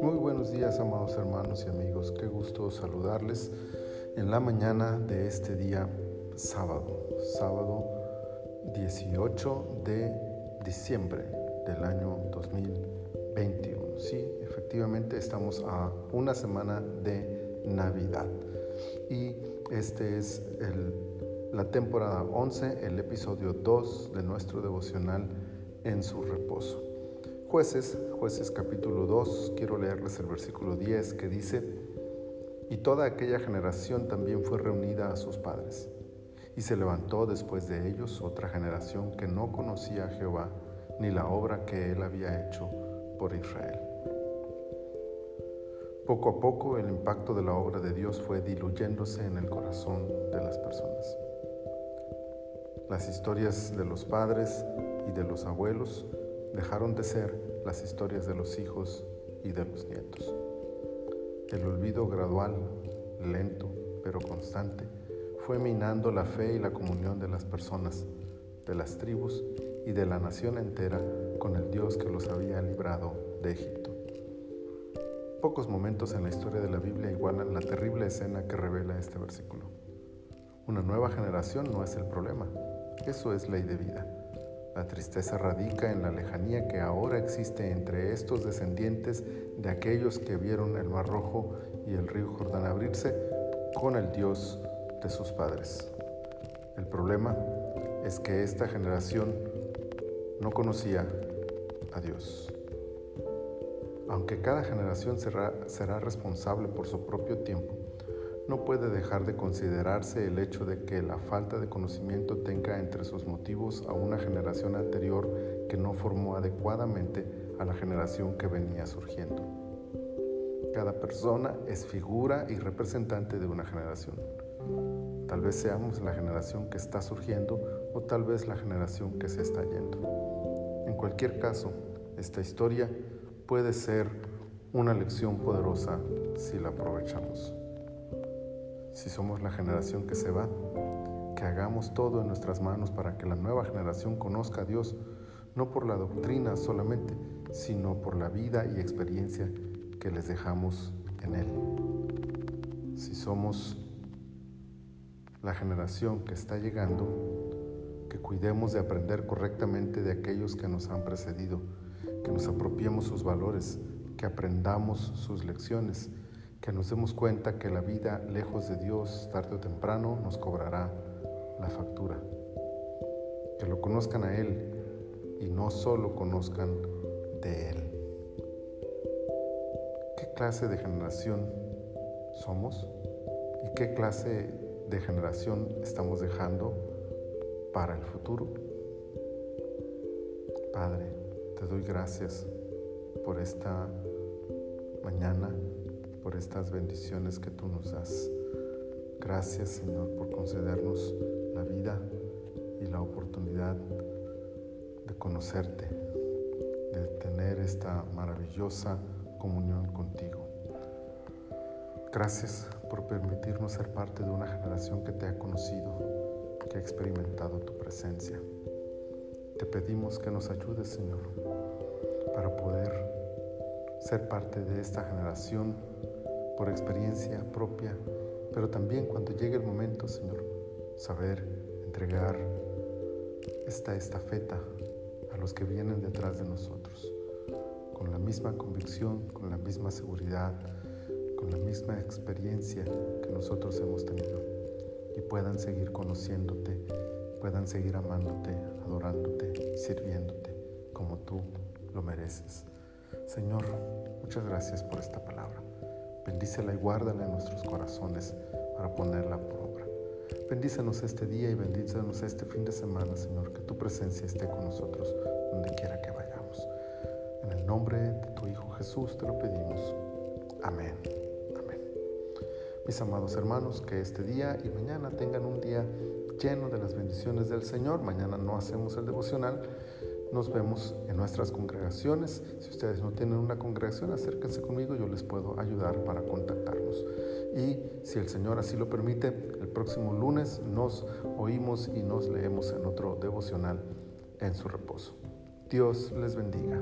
Muy buenos días, amados hermanos y amigos. Qué gusto saludarles en la mañana de este día sábado, sábado 18 de diciembre del año 2021. Sí, efectivamente estamos a una semana de Navidad y este es la temporada 11, el episodio 2 de nuestro devocional en su reposo. Jueces, jueces capítulo 2, quiero leerles el versículo 10 que dice, y toda aquella generación también fue reunida a sus padres. Y se levantó después de ellos otra generación que no conocía a Jehová ni la obra que él había hecho por Israel. Poco a poco el impacto de la obra de Dios fue diluyéndose en el corazón de las personas. Las historias de los padres de los abuelos dejaron de ser las historias de los hijos y de los nietos. El olvido gradual, lento, pero constante, fue minando la fe y la comunión de las personas, de las tribus y de la nación entera con el Dios que los había librado de Egipto. Pocos momentos en la historia de la Biblia igualan la terrible escena que revela este versículo. Una nueva generación no es el problema, eso es ley de vida. La tristeza radica en la lejanía que ahora existe entre estos descendientes de aquellos que vieron el Mar Rojo y el río Jordán abrirse con el Dios de sus padres. El problema es que esta generación no conocía a Dios. Aunque cada generación será, será, responsable por su propio tiempo, no puede dejar de considerarse el hecho de que la falta de conocimiento tenga entre sus motivos a una generación anterior que no formó adecuadamente a la generación que venía surgiendo. Cada persona es figura y representante de una generación. Tal vez seamos la generación que está surgiendo o tal vez la generación que se está yendo. En cualquier caso, esta historia puede ser una lección poderosa si la aprovechamos. Si somos la generación que se va, que hagamos todo en nuestras manos para que la nueva generación conozca a Dios, no por la doctrina solamente, sino por la vida y experiencia que les dejamos en Él. Si somos la generación que está llegando, que cuidemos de aprender correctamente de aquellos que nos han precedido, que nos apropiemos sus valores, que aprendamos sus lecciones, que nos demos cuenta que la vida lejos de Dios tarde o temprano nos cobrará la factura. Que lo conozcan a Él y no solo conozcan de Él. ¿Qué clase de generación somos? ¿Y qué clase de generación estamos dejando para el futuro. Padre, te doy gracias por esta mañana, estas bendiciones que tú nos das. Gracias Señor por concedernos la vida y la oportunidad de conocerte, de tener esta maravillosa comunión contigo. Gracias por permitirnos ser parte de una generación que te ha conocido que ha experimentado tu presencia. Te pedimos que nos ayudes, Señor, para poder ser parte de esta generación por experiencia propia, pero también cuando llegue el momento, Señor, saber entregar esta estafeta a los que vienen detrás de nosotros, con la misma convicción, con la misma seguridad, con la misma experiencia que nosotros hemos tenido y puedan seguir conociéndote, puedan seguir amándote, adorándote, sirviéndote como tú lo mereces. Señor, muchas gracias por esta palabra. Bendícela y guárdala en nuestros corazones para ponerla por obra. Bendícenos este día y bendícenos este fin de semana, Señor, que tu presencia esté con nosotros donde quiera que vayamos. En el nombre de tu Hijo Jesús te lo pedimos. Amén. Mis amados hermanos, que este día y mañana tengan un día lleno de las bendiciones del Señor. Mañana no hacemos el devocional. Nos vemos en nuestras congregaciones. Si ustedes no tienen una congregación, acérquense conmigo, yo les puedo ayudar para contactarnos. Y si el Señor así lo permite, el próximo lunes nos oímos y nos leemos en otro devocional en su reposo. Dios les bendiga.